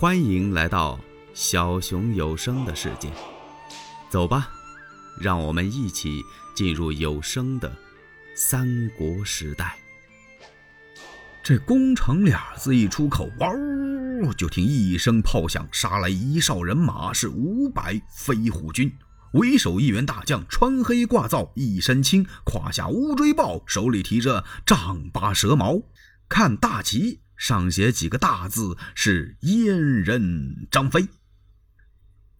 欢迎来到小熊有声的世界，走吧，让我们一起进入有声的三国时代。这“攻城”俩字一出口，哇呜！就听一声炮响，杀来一哨人马，是五百飞虎军。为首一员大将，穿黑挂皂，一身青，胯下乌骓豹，手里提着丈八蛇矛，看大旗。上写几个大字，是燕人张飞。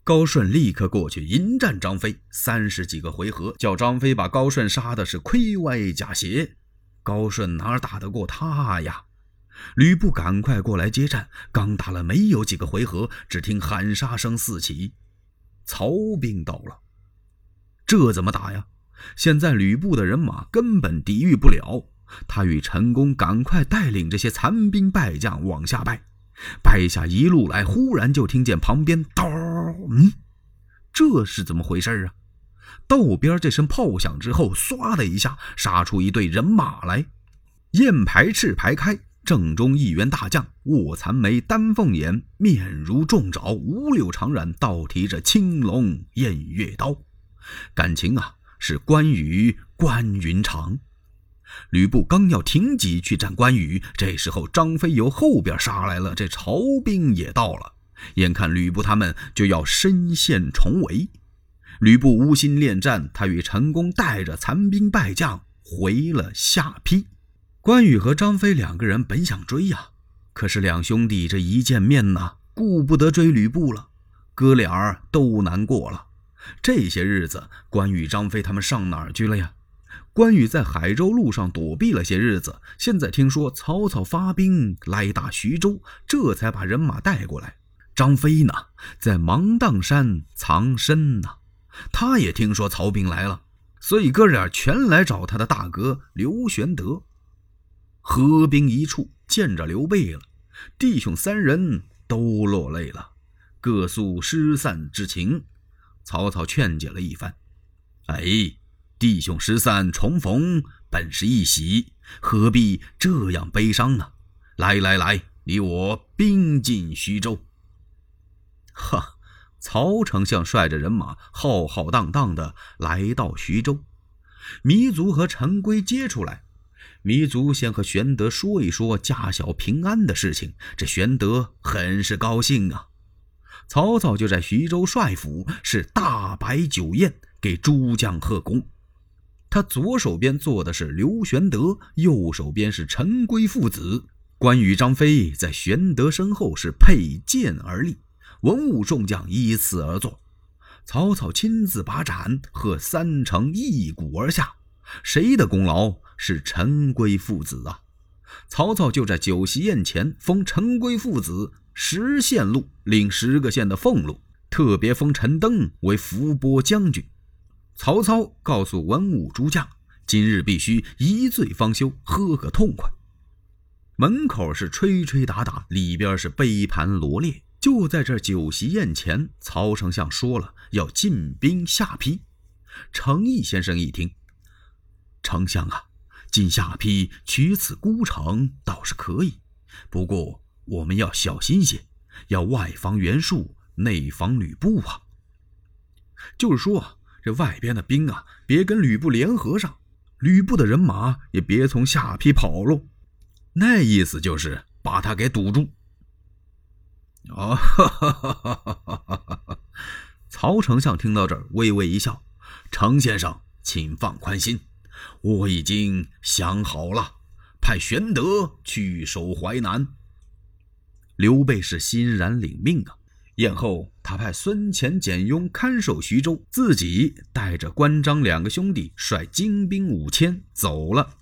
高顺立刻过去迎战张飞，三十几个回合，叫张飞把高顺杀的是盔歪甲斜。高顺哪打得过他呀？吕布赶快过来接战，刚打了没有几个回合，只听喊杀声四起，曹兵到了。这怎么打呀？现在吕布的人马根本抵御不了。他与陈宫赶快带领这些残兵败将往下败，败下一路来，忽然就听见旁边“叨”，嗯，这是怎么回事啊？道边这声炮响之后，唰的一下杀出一队人马来，雁排翅排开，正中一员大将，卧蚕眉，丹凤眼，面如重枣，五柳长髯，倒提着青龙偃月刀，感情啊是关羽关云长。吕布刚要停戟去战关羽，这时候张飞由后边杀来了，这曹兵也到了。眼看吕布他们就要身陷重围，吕布无心恋战，他与陈宫带着残兵败将回了下邳。关羽和张飞两个人本想追呀，可是两兄弟这一见面呐，顾不得追吕布了，哥俩都难过了。这些日子，关羽、张飞他们上哪儿去了呀？关羽在海州路上躲避了些日子，现在听说曹操发兵来打徐州，这才把人马带过来。张飞呢，在芒砀山藏身呢，他也听说曹兵来了，所以哥俩全来找他的大哥刘玄德。合兵一处，见着刘备了，弟兄三人都落泪了，各诉失散之情。曹操劝解了一番，哎。弟兄失散重逢本是一喜，何必这样悲伤呢？来来来，你我兵进徐州。哈！曹丞相率着人马浩浩荡荡的来到徐州，糜竺和陈规接出来。糜竺先和玄德说一说家小平安的事情，这玄德很是高兴啊。曹操就在徐州帅府是大摆酒宴，给诸将贺功。他左手边坐的是刘玄德，右手边是陈规父子。关羽、张飞在玄德身后是佩剑而立，文武众将依次而坐。曹操亲自把盏，喝三成一鼓而下。谁的功劳是陈规父子啊？曹操就在酒席宴前封陈规父子十县路，领十个县的俸禄，特别封陈登为伏波将军。曹操告诉文武诸将：“今日必须一醉方休，喝个痛快。”门口是吹吹打打，里边是杯盘罗列。就在这酒席宴前，曹丞相说了要进兵下邳。程毅先生一听：“丞相啊，进下邳取此孤城倒是可以，不过我们要小心些，要外防袁术，内防吕布啊。就是说啊。”这外边的兵啊，别跟吕布联合上；吕布的人马也别从下邳跑喽。那意思就是把他给堵住。哦，曹丞相听到这儿，微微一笑：“程先生，请放宽心，我已经想好了，派玄德去守淮南。”刘备是欣然领命啊。宴后，他派孙乾、简雍看守徐州，自己带着关张两个兄弟，率精兵五千走了。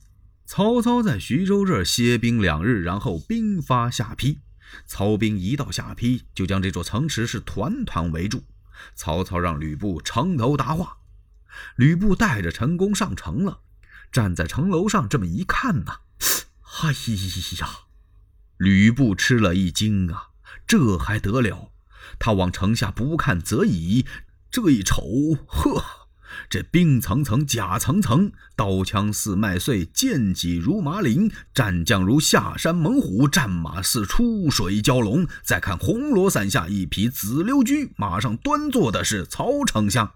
曹操在徐州这儿歇兵两日，然后兵发下邳。曹兵一到下邳，就将这座城池是团团围住。曹操让吕布城头答话，吕布带着陈宫上城了，站在城楼上这么一看呐，哎呀，吕布吃了一惊啊，这还得了？他往城下不看则已，这一瞅，呵，这兵层层，甲层层，刀枪似麦穗，剑戟如麻林，战将如下山猛虎，战马似出水蛟龙。再看红罗伞下一匹紫溜驹，马上端坐的是曹丞相。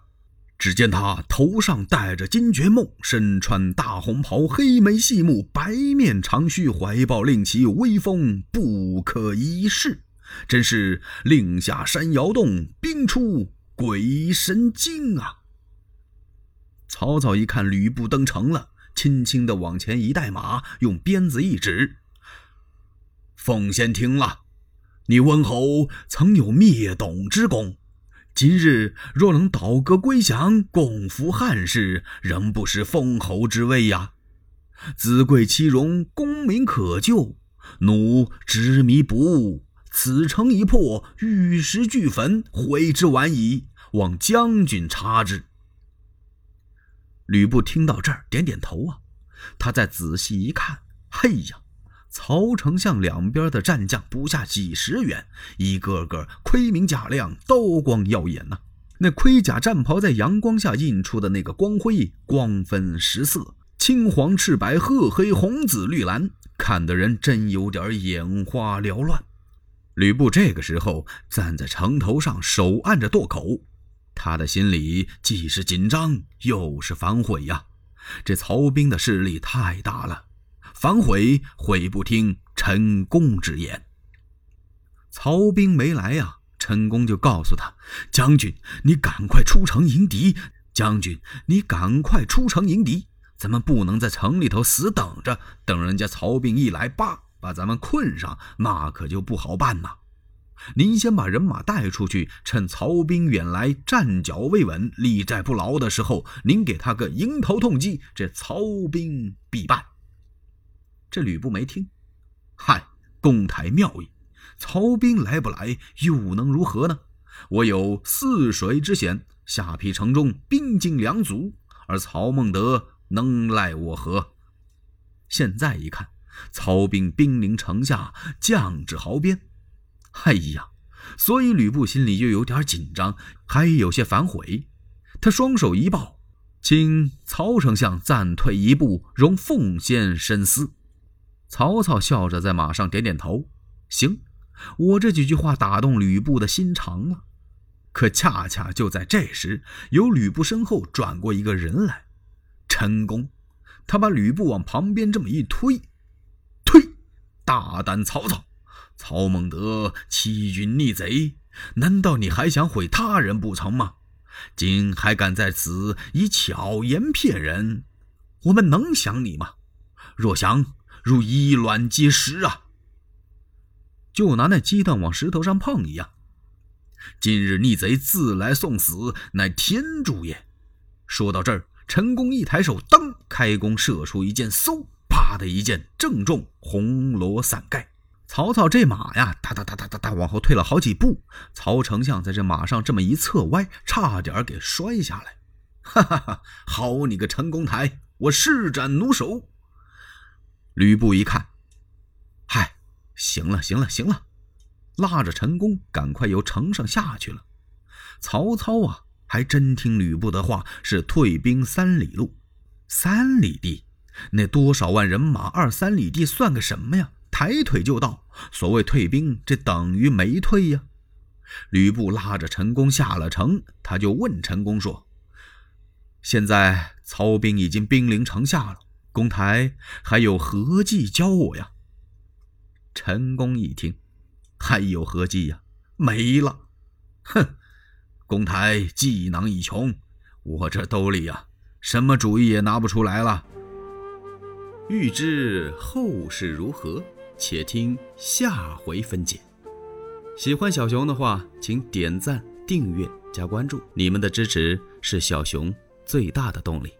只见他头上戴着金爵帽，身穿大红袍，黑眉细目，白面长须，怀抱令旗，威风不可一世。真是令下山摇动，兵出鬼神惊啊！曹操一看吕布登城了，轻轻的往前一带马，用鞭子一指：“奉先听了，你温侯曾有灭董之功。”今日若能倒戈归降，共扶汉室，仍不失封侯之位呀！子贵妻荣，功名可就。奴执迷不悟，此城已破，玉石俱焚，悔之晚矣。望将军察之。吕布听到这儿，点点头啊。他再仔细一看，嘿呀！曹丞相两边的战将不下几十员，一个个盔明甲亮，刀光耀眼呐。那盔甲战袍在阳光下映出的那个光辉，光分十色，青黄赤白褐黑红紫绿蓝，看的人真有点眼花缭乱。吕布这个时候站在城头上，手按着垛口，他的心里既是紧张，又是反悔呀。这曹兵的势力太大了。反悔，悔不听陈宫之言。曹兵没来呀，陈宫就告诉他：“将军，你赶快出城迎敌！将军，你赶快出城迎敌！咱们不能在城里头死等着，等人家曹兵一来，叭，把咱们困上，那可就不好办呐。您先把人马带出去，趁曹兵远来，站脚未稳，立寨不牢的时候，您给他个迎头痛击，这曹兵必败。”这吕布没听，嗨，公台妙意，曹兵来不来又能如何呢？我有泗水之险，下邳城中兵精粮足，而曹孟德能奈我何？现在一看，曹兵兵临城下，将至壕边，哎呀，所以吕布心里又有点紧张，还有些反悔。他双手一抱，请曹丞相暂退一步，容奉先深思。曹操笑着在马上点点头，行，我这几句话打动吕布的心肠了。可恰恰就在这时，由吕布身后转过一个人来，陈宫。他把吕布往旁边这么一推，推，大胆曹操，曹孟德欺君逆贼，难道你还想毁他人不成吗？今还敢在此以巧言骗人，我们能降你吗？若降。如以卵击石啊！就拿那鸡蛋往石头上碰一样。今日逆贼自来送死，乃天助也。说到这儿，陈宫一抬手，噔，开弓射出一箭，嗖，他的一箭正中红罗伞盖。曹操这马呀，哒哒哒哒哒哒往后退了好几步。曹丞相在这马上这么一侧歪，差点给摔下来。哈哈哈！好你个陈公台，我施展弩手。吕布一看，嗨，行了，行了，行了，拉着陈宫赶快由城上下去了。曹操啊，还真听吕布的话，是退兵三里路。三里地，那多少万人马？二三里地算个什么呀？抬腿就到。所谓退兵，这等于没退呀。吕布拉着陈宫下了城，他就问陈宫说：“现在曹兵已经兵临城下了。”公台还有何计教我呀？陈宫一听，还有何计呀？没了！哼，公台技囊已穷，我这兜里呀，什么主意也拿不出来了。欲知后事如何，且听下回分解。喜欢小熊的话，请点赞、订阅、加关注，你们的支持是小熊最大的动力。